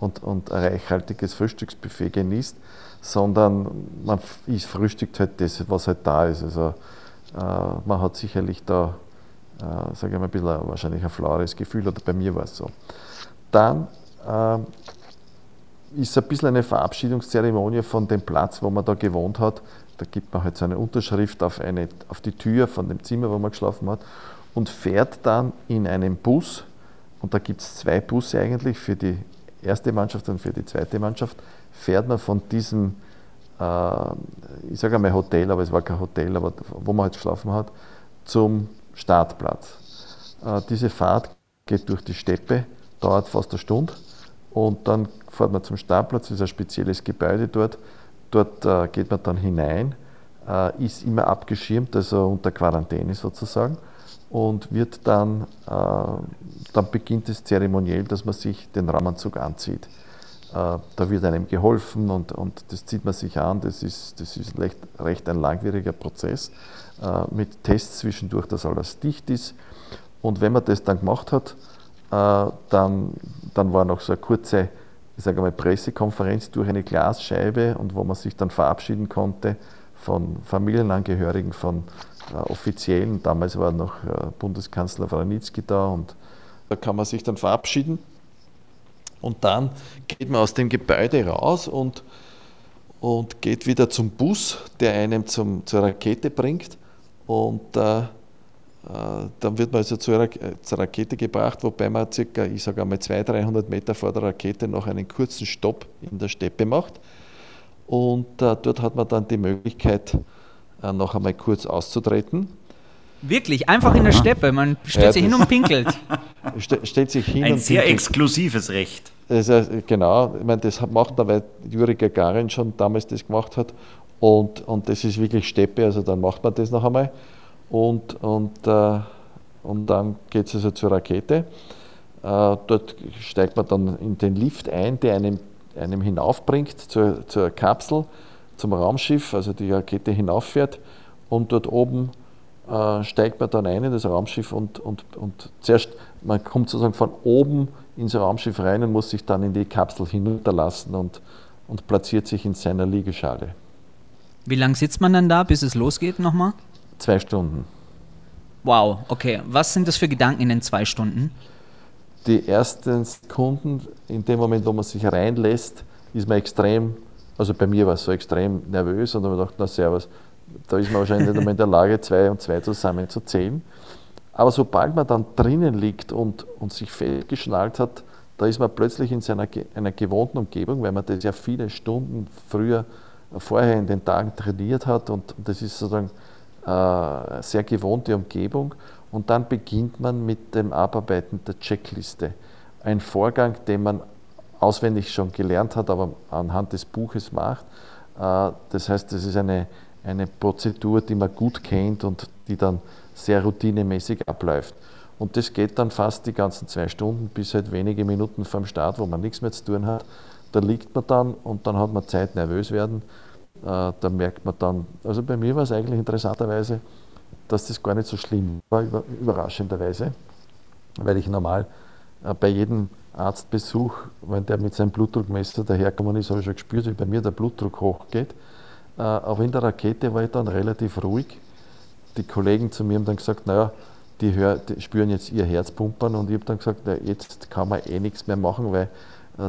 und, und ein reichhaltiges Frühstücksbuffet genießt, sondern man ist, frühstückt halt das, was halt da ist. Also äh, man hat sicherlich da, äh, sage ich mal, ein bisschen wahrscheinlich ein flaueres Gefühl, oder bei mir war es so. Dann ist ein bisschen eine Verabschiedungszeremonie von dem Platz, wo man da gewohnt hat. Da gibt man halt so eine Unterschrift auf, eine, auf die Tür von dem Zimmer, wo man geschlafen hat und fährt dann in einem Bus. Und da gibt es zwei Busse eigentlich für die erste Mannschaft und für die zweite Mannschaft. Fährt man von diesem, äh, ich sage einmal Hotel, aber es war kein Hotel, aber wo man halt geschlafen hat, zum Startplatz. Äh, diese Fahrt geht durch die Steppe, dauert fast eine Stunde und dann fährt man zum Startplatz, das ist ein spezielles Gebäude dort. Dort äh, geht man dann hinein, äh, ist immer abgeschirmt, also unter Quarantäne sozusagen, und wird dann, äh, dann beginnt es zeremoniell, dass man sich den Raumanzug anzieht. Äh, da wird einem geholfen und, und das zieht man sich an. Das ist, das ist recht, recht ein langwieriger Prozess äh, mit Tests zwischendurch, dass alles dicht ist. Und wenn man das dann gemacht hat, dann, dann war noch so eine kurze ich sage mal, Pressekonferenz durch eine Glasscheibe und wo man sich dann verabschieden konnte von Familienangehörigen, von äh, Offiziellen. Damals war noch äh, Bundeskanzler Wranitzky da und da kann man sich dann verabschieden. Und dann geht man aus dem Gebäude raus und, und geht wieder zum Bus, der einem zum, zur Rakete bringt. Und äh, äh, dann wird man also zur, zur, Rakete gebracht, wobei man circa, ich sage einmal 200, 300 Meter vor der Rakete noch einen kurzen Stopp in der Steppe macht. Und äh, dort hat man dann die Möglichkeit, äh, noch einmal kurz auszutreten. Wirklich, einfach in der Steppe. Man stellt ja, sich hin und pinkelt. St stellt sich hin Ein und sehr pinkelt. exklusives Recht. Also, genau, ich meine, das macht da, weil Juri Gagarin schon damals das gemacht hat. Und, und das ist wirklich Steppe, also dann macht man das noch einmal und, und, äh, und dann geht es also zur Rakete. Äh, dort steigt man dann in den Lift ein, der einem, einem hinaufbringt zur, zur Kapsel, zum Raumschiff, also die Rakete hinauffährt und dort oben äh, steigt man dann ein in das Raumschiff und, und, und zuerst, man kommt sozusagen von oben ins Raumschiff rein und muss sich dann in die Kapsel hinunterlassen und, und platziert sich in seiner Liegeschale. Wie lange sitzt man dann da, bis es losgeht nochmal? Zwei Stunden. Wow, okay. Was sind das für Gedanken in den zwei Stunden? Die ersten Sekunden, in dem Moment, wo man sich reinlässt, ist man extrem, also bei mir war es so extrem nervös und dann habe ich gedacht, na servus, da ist man wahrscheinlich nicht mehr in der Lage, zwei und zwei zusammen zu zählen. Aber sobald man dann drinnen liegt und, und sich festgeschnallt hat, da ist man plötzlich in seiner einer gewohnten Umgebung, weil man das ja viele Stunden früher vorher in den Tagen trainiert hat und das ist sozusagen äh, sehr gewohnte Umgebung. Und dann beginnt man mit dem Abarbeiten der Checkliste. Ein Vorgang, den man auswendig schon gelernt hat, aber anhand des Buches macht. Äh, das heißt, das ist eine, eine Prozedur, die man gut kennt und die dann sehr routinemäßig abläuft. Und das geht dann fast die ganzen zwei Stunden bis halt wenige Minuten vor dem Start, wo man nichts mehr zu tun hat. Da liegt man dann und dann hat man Zeit, nervös werden da merkt man dann, also bei mir war es eigentlich interessanterweise, dass das gar nicht so schlimm war, überraschenderweise, weil ich normal äh, bei jedem Arztbesuch, wenn der mit seinem Blutdruckmesser daherkommen ist, habe ich schon gespürt, wie bei mir der Blutdruck hochgeht. Äh, aber in der Rakete war ich dann relativ ruhig. Die Kollegen zu mir haben dann gesagt, naja, die, hör, die spüren jetzt ihr Herz pumpern und ich habe dann gesagt, na, jetzt kann man eh nichts mehr machen, weil äh,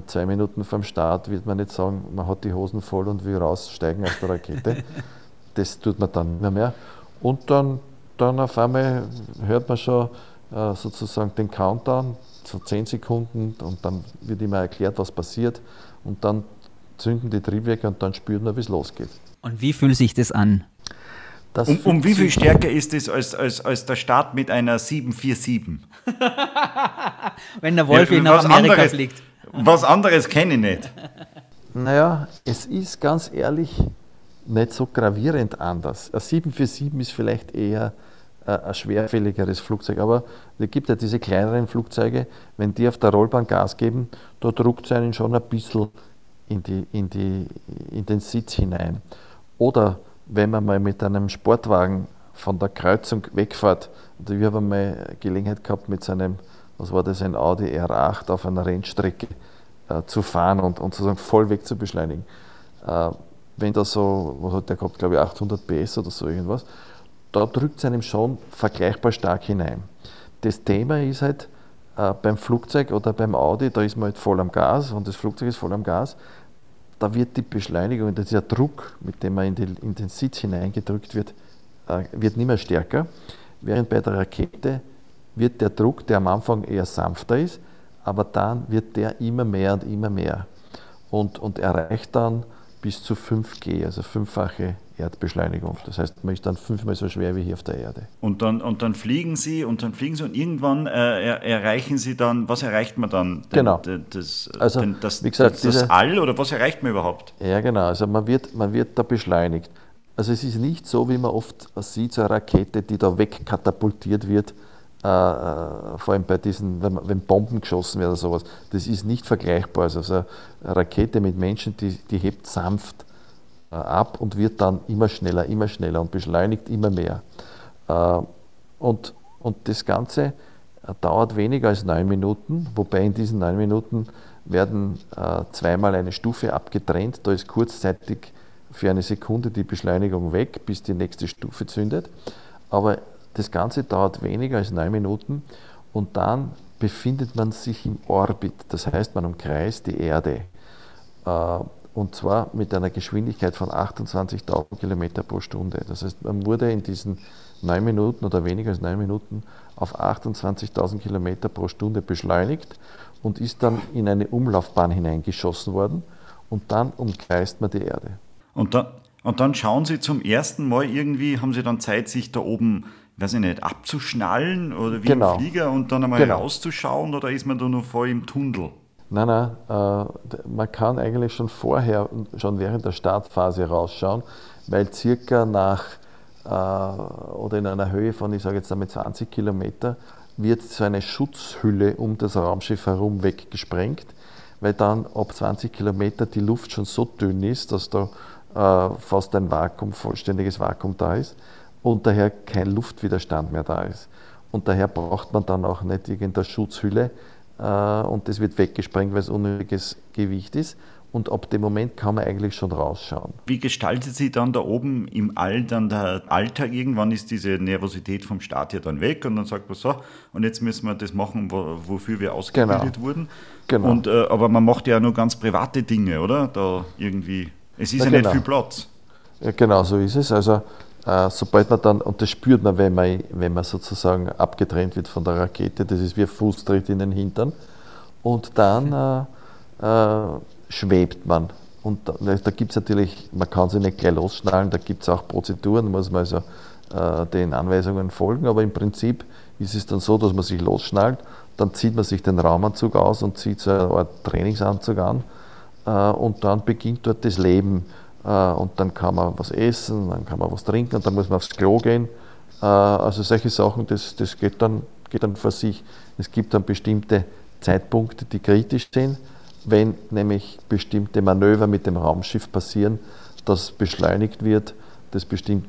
zwei Minuten vorm Start wird man nicht sagen, man hat die Hosen voll und will raussteigen aus der Rakete. das tut man dann nicht mehr. Und dann, dann auf einmal hört man schon äh, sozusagen den Countdown, so zehn Sekunden, und dann wird immer erklärt, was passiert. Und dann zünden die Triebwerke und dann spürt man, wie es losgeht. Und wie fühlt sich das an? Das um, um wie viel stärker ist es als, als, als der Start mit einer 747? Wenn der Wolf ja, nach Amerika anderes, fliegt. Was anderes kenne ich nicht. Naja, es ist ganz ehrlich nicht so gravierend anders. Ein 747 ist vielleicht eher äh, ein schwerfälligeres Flugzeug, aber es gibt ja diese kleineren Flugzeuge, wenn die auf der Rollbahn Gas geben, da druckt es einen schon ein bisschen in, die, in, die, in den Sitz hinein. Oder wenn man mal mit einem Sportwagen von der Kreuzung wegfährt, also wir haben mal Gelegenheit gehabt mit seinem was war das, ein Audi R8 auf einer Rennstrecke äh, zu fahren und, und sozusagen voll weg zu beschleunigen. Äh, wenn da so, was hat der gehabt, glaube ich, 800 PS oder so irgendwas, da drückt es einem schon vergleichbar stark hinein. Das Thema ist halt äh, beim Flugzeug oder beim Audi, da ist man halt voll am Gas und das Flugzeug ist voll am Gas. Da wird die Beschleunigung, dieser Druck, mit dem man in, die, in den Sitz hineingedrückt wird, äh, wird nicht mehr stärker. Während bei der Rakete wird der Druck, der am Anfang eher sanfter ist, aber dann wird der immer mehr und immer mehr und, und erreicht dann bis zu 5G, also fünffache Erdbeschleunigung. Das heißt, man ist dann fünfmal so schwer wie hier auf der Erde. Und dann, und dann fliegen Sie und dann fliegen Sie und irgendwann äh, erreichen Sie dann, was erreicht man dann? Den, genau. Das, also, den, das, wie gesagt, das, das All oder was erreicht man überhaupt? Ja, genau. Also man wird, man wird da beschleunigt. Also es ist nicht so, wie man oft sieht, so eine Rakete, die da wegkatapultiert wird vor allem bei diesen, wenn, Bomben geschossen werden oder sowas, das ist nicht vergleichbar. Also eine Rakete mit Menschen, die, die hebt sanft äh, ab und wird dann immer schneller, immer schneller und beschleunigt immer mehr. Äh, und, und das Ganze dauert weniger als neun Minuten, wobei in diesen neun Minuten werden äh, zweimal eine Stufe abgetrennt. Da ist kurzzeitig für eine Sekunde die Beschleunigung weg, bis die nächste Stufe zündet. Aber das Ganze dauert weniger als neun Minuten und dann befindet man sich im Orbit. Das heißt, man umkreist die Erde. Äh, und zwar mit einer Geschwindigkeit von 28.000 Kilometer pro Stunde. Das heißt, man wurde in diesen neun Minuten oder weniger als neun Minuten auf 28.000 Kilometer pro Stunde beschleunigt und ist dann in eine Umlaufbahn hineingeschossen worden und dann umkreist man die Erde. Und dann, und dann schauen Sie zum ersten Mal irgendwie, haben Sie dann Zeit, sich da oben, weiß ich nicht, abzuschnallen oder wie genau. im Flieger und dann einmal genau. rauszuschauen oder ist man da noch voll im Tunnel? Nein, nein, äh, man kann eigentlich schon vorher, schon während der Startphase rausschauen, weil circa nach äh, oder in einer Höhe von, ich sage jetzt einmal 20 Kilometer, wird so eine Schutzhülle um das Raumschiff herum weggesprengt, weil dann ab 20 Kilometer die Luft schon so dünn ist, dass da äh, fast ein Vakuum, vollständiges Vakuum da ist und daher kein Luftwiderstand mehr da ist. Und daher braucht man dann auch nicht irgendeine Schutzhülle äh, und das wird weggesprengt, weil es unnötiges Gewicht ist. Und ab dem Moment kann man eigentlich schon rausschauen. Wie gestaltet sich dann da oben im All dann der Alltag? Irgendwann ist diese Nervosität vom Start ja dann weg und dann sagt man so, und jetzt müssen wir das machen, wofür wir ausgebildet genau. wurden. Genau. Und, äh, aber man macht ja nur ganz private Dinge, oder? Da irgendwie. Es ist ja, ja genau. nicht viel Platz. Ja, genau, so ist es. Also sobald man dann, und das spürt man, wenn man, wenn man sozusagen abgetrennt wird von der Rakete, das ist wie ein Fußtritt in den Hintern. Und dann äh, äh, schwebt man. Und da, da gibt es natürlich, man kann sich nicht gleich losschnallen, da gibt es auch Prozeduren, muss man also äh, den Anweisungen folgen, aber im Prinzip ist es dann so, dass man sich losschnallt, dann zieht man sich den Raumanzug aus und zieht so eine Art Trainingsanzug an äh, und dann beginnt dort das Leben. Äh, und dann kann man was essen, dann kann man was trinken und dann muss man aufs Klo gehen. Äh, also solche Sachen, das, das geht, dann, geht dann vor sich. Es gibt dann bestimmte Zeitpunkte, die kritisch sind, wenn nämlich bestimmte Manöver mit dem Raumschiff passieren, das beschleunigt wird, das, bestimmt,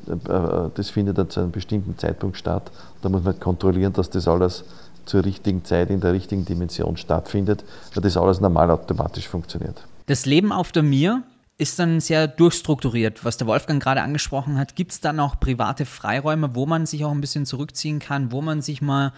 das findet dann zu einem bestimmten Zeitpunkt statt. Da muss man halt kontrollieren, dass das alles zur richtigen Zeit in der richtigen Dimension stattfindet, weil das alles normal automatisch funktioniert. Das Leben auf der Mir ist dann sehr durchstrukturiert, was der Wolfgang gerade angesprochen hat. Gibt es dann auch private Freiräume, wo man sich auch ein bisschen zurückziehen kann, wo man sich mal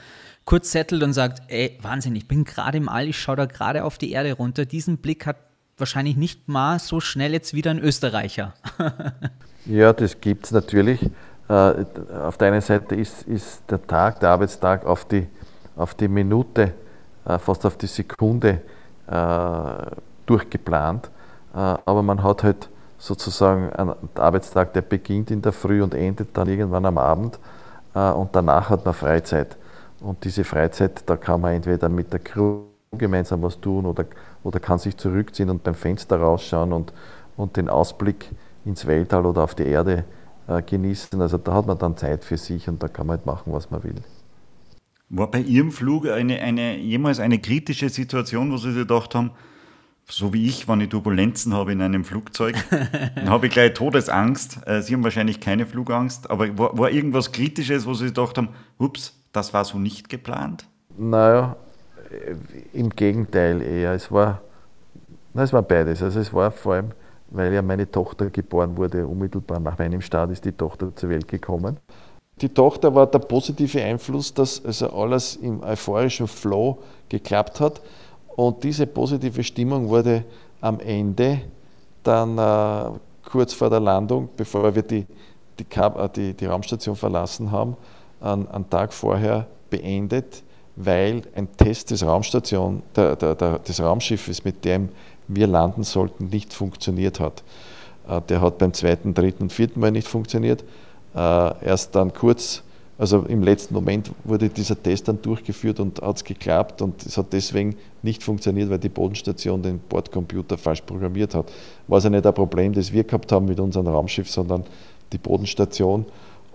kurz settelt und sagt, ey, Wahnsinn, ich bin gerade im All, ich schaue da gerade auf die Erde runter. Diesen Blick hat wahrscheinlich nicht mal so schnell jetzt wieder ein Österreicher. ja, das gibt es natürlich. Äh, auf der einen Seite ist, ist der Tag, der Arbeitstag auf die, auf die Minute, äh, fast auf die Sekunde äh, durchgeplant, aber man hat halt sozusagen einen Arbeitstag, der beginnt in der Früh und endet dann irgendwann am Abend äh, und danach hat man Freizeit. Und diese Freizeit, da kann man entweder mit der Crew gemeinsam was tun oder, oder kann sich zurückziehen und beim Fenster rausschauen und, und den Ausblick ins Weltall oder auf die Erde äh, genießen. Also da hat man dann Zeit für sich und da kann man halt machen, was man will. War bei Ihrem Flug eine, eine, jemals eine kritische Situation, wo Sie gedacht haben, so wie ich, wenn ich Turbulenzen habe in einem Flugzeug, dann habe ich gleich Todesangst. Äh, Sie haben wahrscheinlich keine Flugangst, aber war, war irgendwas Kritisches, wo Sie gedacht haben, ups, das war so nicht geplant? Naja, im Gegenteil eher. Es war, na, es war beides. Also es war vor allem, weil ja meine Tochter geboren wurde, unmittelbar nach meinem Start ist die Tochter zur Welt gekommen. Die Tochter war der positive Einfluss, dass also alles im euphorischen Flow geklappt hat und diese positive Stimmung wurde am Ende dann äh, kurz vor der Landung, bevor wir die, die, äh, die, die Raumstation verlassen haben, einen Tag vorher beendet, weil ein Test des, Raumstation, der, der, der, des Raumschiffes, mit dem wir landen sollten, nicht funktioniert hat. Äh, der hat beim zweiten, dritten und vierten Mal nicht funktioniert. Äh, erst dann kurz also im letzten Moment wurde dieser Test dann durchgeführt und hat es geklappt und es hat deswegen nicht funktioniert, weil die Bodenstation den Bordcomputer falsch programmiert hat. War also nicht ein Problem, das wir gehabt haben mit unserem Raumschiff, sondern die Bodenstation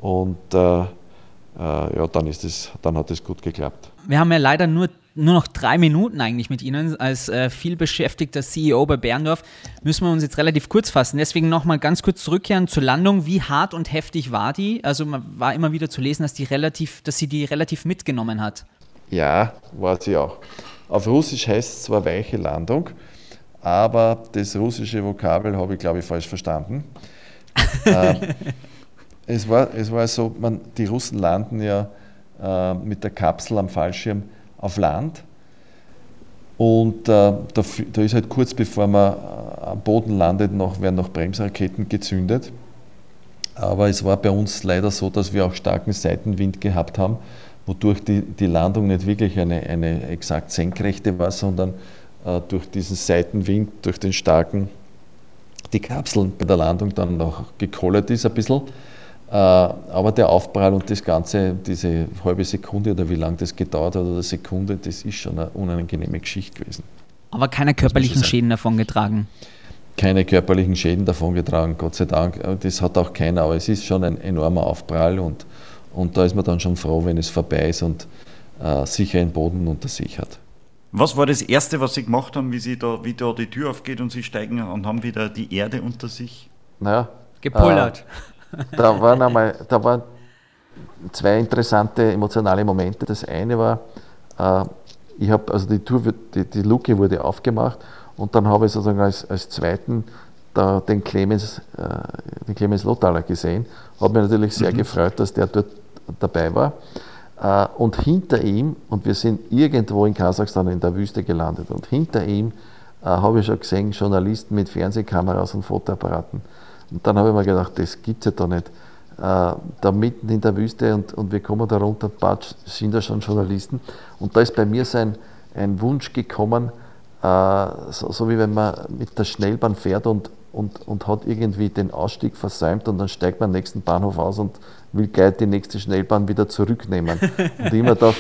und äh, äh, ja, dann, ist es, dann hat es gut geklappt. Wir haben ja leider nur nur noch drei Minuten eigentlich mit Ihnen. Als äh, vielbeschäftigter CEO bei Berndorf müssen wir uns jetzt relativ kurz fassen. Deswegen nochmal ganz kurz zurückkehren zur Landung. Wie hart und heftig war die? Also man war immer wieder zu lesen, dass, die relativ, dass sie die relativ mitgenommen hat. Ja, war sie auch. Auf Russisch heißt es zwar weiche Landung, aber das russische Vokabel habe ich, glaube ich, falsch verstanden. äh, es, war, es war so, man, die Russen landen ja äh, mit der Kapsel am Fallschirm auf Land. Und äh, da, da, ist halt kurz bevor man äh, am Boden landet, noch, werden noch Bremsraketen gezündet. Aber es war bei uns leider so, dass wir auch starken Seitenwind gehabt haben, wodurch die, die Landung nicht wirklich eine, eine exakt senkrechte war, sondern äh, durch diesen Seitenwind, durch den starken, die Kapsel bei der Landung dann noch gekollert ist ein bisschen. Äh, aber der Aufprall und das Ganze, diese halbe Sekunde oder wie lange das gedauert hat oder Sekunde, das ist schon eine unangenehme Geschichte gewesen. Aber keine körperlichen Schäden davon getragen? Keine körperlichen Schäden davon getragen, Gott sei Dank. Das hat auch keiner, aber es ist schon ein enormer Aufprall und, und da ist man dann schon froh, wenn es vorbei ist und äh, sicher einen Boden unter sich hat. Was war das Erste, was Sie gemacht haben, wie, Sie da, wie da die Tür aufgeht und Sie steigen und haben wieder die Erde unter sich? Naja, gepullert. Äh, da waren einmal, da waren zwei interessante emotionale Momente. Das eine war, äh, ich habe, also die, Tour, die, die Luke wurde aufgemacht und dann habe ich sozusagen als, als zweiten da den Clemens, äh, den Clemens Lothaler gesehen. Habe mich natürlich sehr mhm. gefreut, dass der dort dabei war. Äh, und hinter ihm, und wir sind irgendwo in Kasachstan in der Wüste gelandet, und hinter ihm äh, habe ich schon gesehen, Journalisten mit Fernsehkameras und Fotoapparaten. Und dann habe ich mir gedacht, das gibt es ja da nicht. Äh, da mitten in der Wüste und, und wir kommen da runter, patsch, sind da schon Journalisten. Und da ist bei mir so ein, ein Wunsch gekommen, äh, so, so, wie wenn man mit der Schnellbahn fährt und, und, und hat irgendwie den Ausstieg versäumt und dann steigt man am nächsten Bahnhof aus und will gleich die nächste Schnellbahn wieder zurücknehmen. und immer da,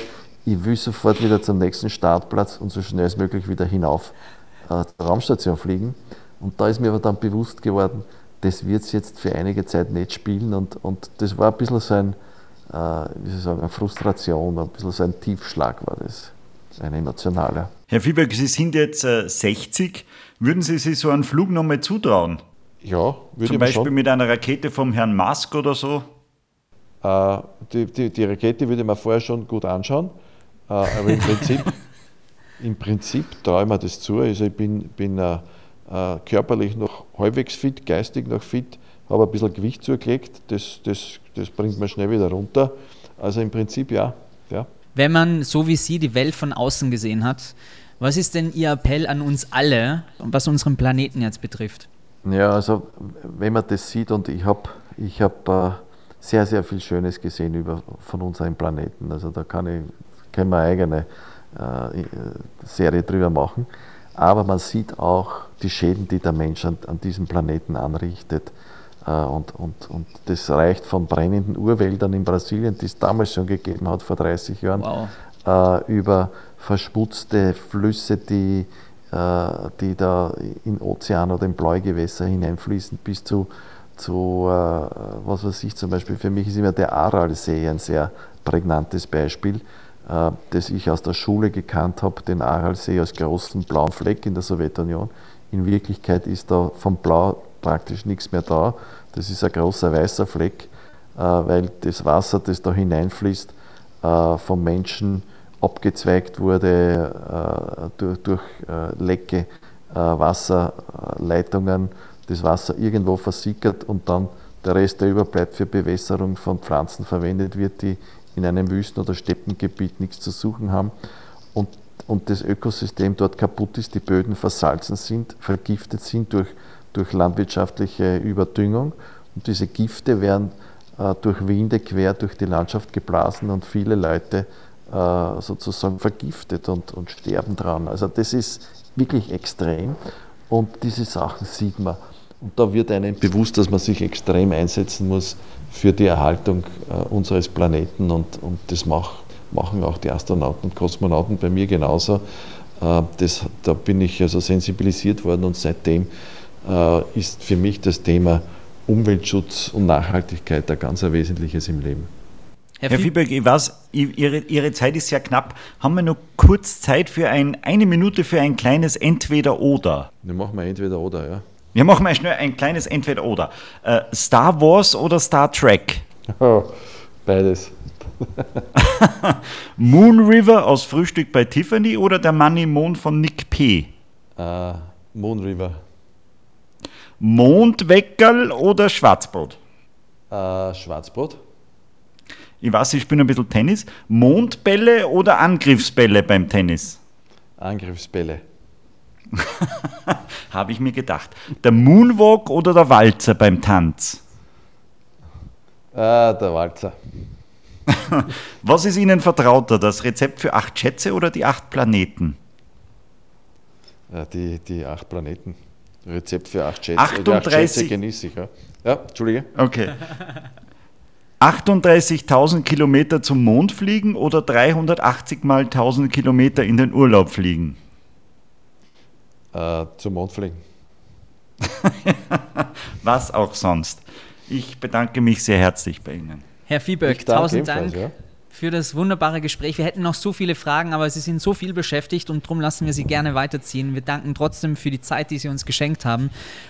ich will sofort wieder zum nächsten Startplatz und so schnell als möglich wieder hinauf äh, zur Raumstation fliegen. Und da ist mir aber dann bewusst geworden, das wird es jetzt für einige Zeit nicht spielen. Und, und das war ein bisschen so ein, äh, wie soll ich sagen, eine Frustration, ein bisschen so ein Tiefschlag war das, ein emotionaler. Herr Fieberg, Sie sind jetzt äh, 60. Würden Sie sich so einen Flug nochmal zutrauen? Ja, würde Zum Beispiel schon. mit einer Rakete vom Herrn Musk oder so? Äh, die, die, die, Rakete würde man vorher schon gut anschauen, äh, aber im Prinzip, im Prinzip traue ich mir das zu. Also ich bin, bin äh, äh, körperlich noch halbwegs fit, geistig noch fit, habe ein bisschen Gewicht zugelegt, das, das, das bringt man schnell wieder runter. Also im Prinzip ja, ja. Wenn man so wie Sie die Welt von außen gesehen hat, was ist denn Ihr Appell an uns alle, was unseren Planeten jetzt betrifft? Ja, also wenn man das sieht und ich habe ich hab, äh, sehr, sehr viel Schönes gesehen über, von unserem Planeten. Also da kann ich, kann man eine eigene äh, Serie drüber machen. Aber man sieht auch die Schäden, die der Mensch an, an diesem Planeten anrichtet. Äh, und, und, und das reicht von brennenden Urwäldern in Brasilien, die es damals schon gegeben hat, vor 30 Jahren, wow. Äh, über verschmutzte Flüsse, die, äh, die da in Ozean oder in Bläugewässer hineinfließen, bis zu, zu was weiß ich zum Beispiel, für mich ist immer der Aralsee ein sehr prägnantes Beispiel das ich aus der Schule gekannt habe, den Aralsee als großen blauen Fleck in der Sowjetunion. In Wirklichkeit ist da vom Blau praktisch nichts mehr da. Das ist ein großer weißer Fleck, äh, weil das Wasser, das da hineinfließt, äh, vom Menschen abgezweigt wurde durch, durch Lecke Wasserleitungen, das Wasser irgendwo versickert und dann der Rest, der überbleibt für Bewässerung von Pflanzen verwendet wird, die in einem Wüsten- oder Steppengebiet nichts zu suchen haben und, und das Ökosystem dort kaputt ist, die Böden versalzen sind, vergiftet sind durch, durch landwirtschaftliche Überdüngung und diese Gifte werden äh, durch Winde quer durch die Landschaft geblasen und viele Leute äh, sozusagen vergiftet und, und sterben dran. Also das ist wirklich extrem und diese Sachen sieht man. Und da wird einem bewusst, dass man sich extrem einsetzen muss für die Erhaltung äh, unseres Planeten und, und das mach, machen auch die Astronauten und Kosmonauten bei mir genauso. Äh, das, da bin ich also sensibilisiert worden und seitdem äh, ist für mich das Thema Umweltschutz und Nachhaltigkeit ein ganz wesentliches im Leben. Herr, Herr Fieberg, ich weiß, Ihre, Ihre Zeit ist sehr knapp. Haben wir noch kurz Zeit für ein, eine Minute für ein kleines Entweder-Oder? Dann machen wir Entweder-Oder, ja. Wir machen mal schnell ein kleines Entweder-Oder. Äh, Star Wars oder Star Trek? Oh, beides. Moon River aus Frühstück bei Tiffany oder der Money Moon von Nick P? Äh, Moon River. Mondweckerl oder Schwarzbrot? Äh, Schwarzbrot. Ich weiß, ich spiele ein bisschen Tennis. Mondbälle oder Angriffsbälle beim Tennis? Angriffsbälle. Habe ich mir gedacht. Der Moonwalk oder der Walzer beim Tanz? Äh, der Walzer. Was ist Ihnen vertrauter, das Rezept für acht Schätze oder die acht Planeten? Äh, die, die acht Planeten. Rezept für acht Schätze. 38 Die acht Schätze genieße ich, ja. Ja, Entschuldige. Okay. 38.000 Kilometer zum Mond fliegen oder 380 mal 1000 Kilometer in den Urlaub fliegen? Äh, zum Mond fliegen. Was auch sonst. Ich bedanke mich sehr herzlich bei Ihnen. Herr danke tausend Dank ja. für das wunderbare Gespräch. Wir hätten noch so viele Fragen, aber Sie sind so viel beschäftigt und darum lassen wir Sie gerne weiterziehen. Wir danken trotzdem für die Zeit, die Sie uns geschenkt haben.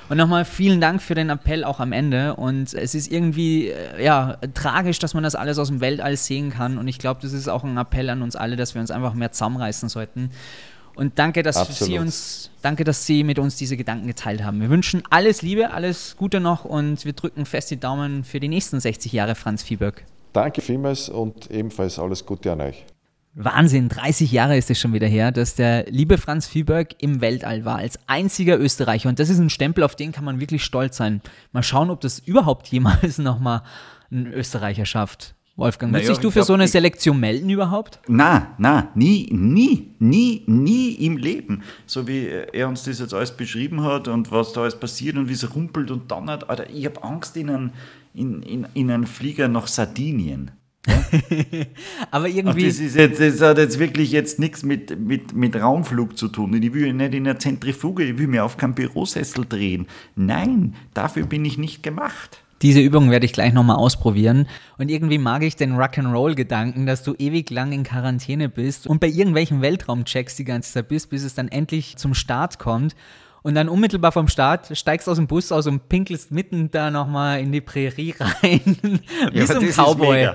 Und nochmal vielen Dank für den Appell auch am Ende. Und es ist irgendwie äh, ja, tragisch, dass man das alles aus dem Weltall sehen kann. Und ich glaube, das ist auch ein Appell an uns alle, dass wir uns einfach mehr zusammenreißen sollten. Und danke, dass Sie Absolut. uns, danke, dass Sie mit uns diese Gedanken geteilt haben. Wir wünschen alles Liebe, alles Gute noch und wir drücken fest die Daumen für die nächsten 60 Jahre Franz Viehböck. Danke vielmals und ebenfalls alles Gute an euch. Wahnsinn, 30 Jahre ist es schon wieder her, dass der liebe Franz Viehböck im Weltall war, als einziger Österreicher. Und das ist ein Stempel, auf den kann man wirklich stolz sein. Mal schauen, ob das überhaupt jemals nochmal ein Österreicher schafft. Wolfgang, Naja, würdest dich du für glaub, so eine Selektion melden überhaupt? Na, na, nie, nie, nie, nie im Leben. So wie er uns das jetzt alles beschrieben hat und was da alles passiert und wie es rumpelt und donnert. Alter, ich habe Angst in einen, in, in, in einen Flieger nach Sardinien. Aber irgendwie. das, ist jetzt, das hat jetzt wirklich jetzt nichts mit, mit, mit Raumflug zu tun. Ich will nicht in einer Zentrifuge, ich will mir auf keinen Bürosessel drehen. Nein, dafür bin ich nicht gemacht. Diese Übung werde ich gleich nochmal ausprobieren. Und irgendwie mag ich den Rock'n'Roll-Gedanken, dass du ewig lang in Quarantäne bist und bei irgendwelchen Weltraumchecks die ganze Zeit bist, bis es dann endlich zum Start kommt. Und dann unmittelbar vom Start steigst aus dem Bus aus und pinkelst mitten da nochmal in die Prärie rein. Wie Ja, so ein das Cowboy.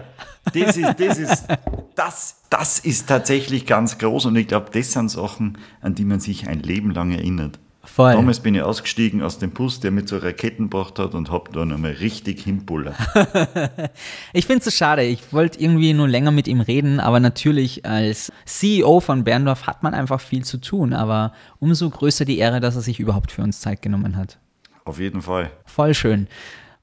Das ist, das ist, das, das ist tatsächlich ganz groß und ich glaube, das sind Sachen, an die man sich ein Leben lang erinnert. Voll. Damals bin ich ausgestiegen aus dem Bus, der mit so Raketen gebracht hat und hab da nochmal richtig hinpullert. Ich finde es so schade. Ich wollte irgendwie nur länger mit ihm reden, aber natürlich als CEO von Berndorf hat man einfach viel zu tun. Aber umso größer die Ehre, dass er sich überhaupt für uns Zeit genommen hat. Auf jeden Fall. Voll schön.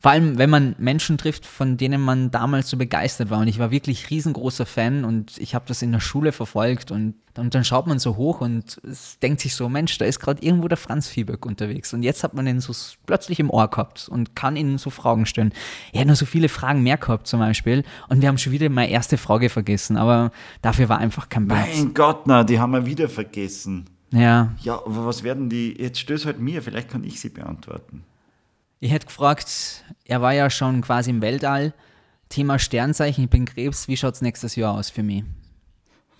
Vor allem, wenn man Menschen trifft, von denen man damals so begeistert war. Und ich war wirklich riesengroßer Fan und ich habe das in der Schule verfolgt und, und dann schaut man so hoch und denkt sich so, Mensch, da ist gerade irgendwo der Franz Viehböck unterwegs. Und jetzt hat man ihn so plötzlich im Ohr gehabt und kann ihnen so Fragen stellen. Er hat noch so viele Fragen mehr gehabt zum Beispiel und wir haben schon wieder meine erste Frage vergessen, aber dafür war einfach kein Platz. Mein Gott, na, die haben wir wieder vergessen. Ja, Ja, aber was werden die, jetzt stößt halt mir, vielleicht kann ich sie beantworten. Ich hätte gefragt, er war ja schon quasi im Weltall. Thema Sternzeichen, ich bin Krebs, wie schaut es nächstes Jahr aus für mich?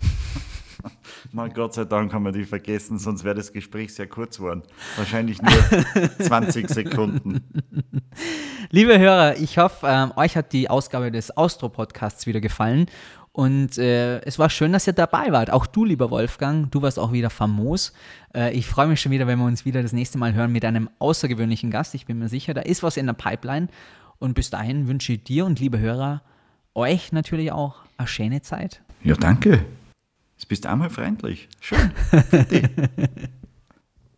Mal Gott sei Dank haben wir die vergessen, sonst wäre das Gespräch sehr kurz geworden. Wahrscheinlich nur 20 Sekunden. Liebe Hörer, ich hoffe, ähm, euch hat die Ausgabe des Austro-Podcasts wieder gefallen. Und äh, es war schön, dass ihr dabei wart. Auch du, lieber Wolfgang, du warst auch wieder famos. Äh, ich freue mich schon wieder, wenn wir uns wieder das nächste Mal hören mit einem außergewöhnlichen Gast. Ich bin mir sicher, da ist was in der Pipeline. Und bis dahin wünsche ich dir und liebe Hörer, euch natürlich auch eine schöne Zeit. Ja, danke. Jetzt bist du einmal freundlich. Schön.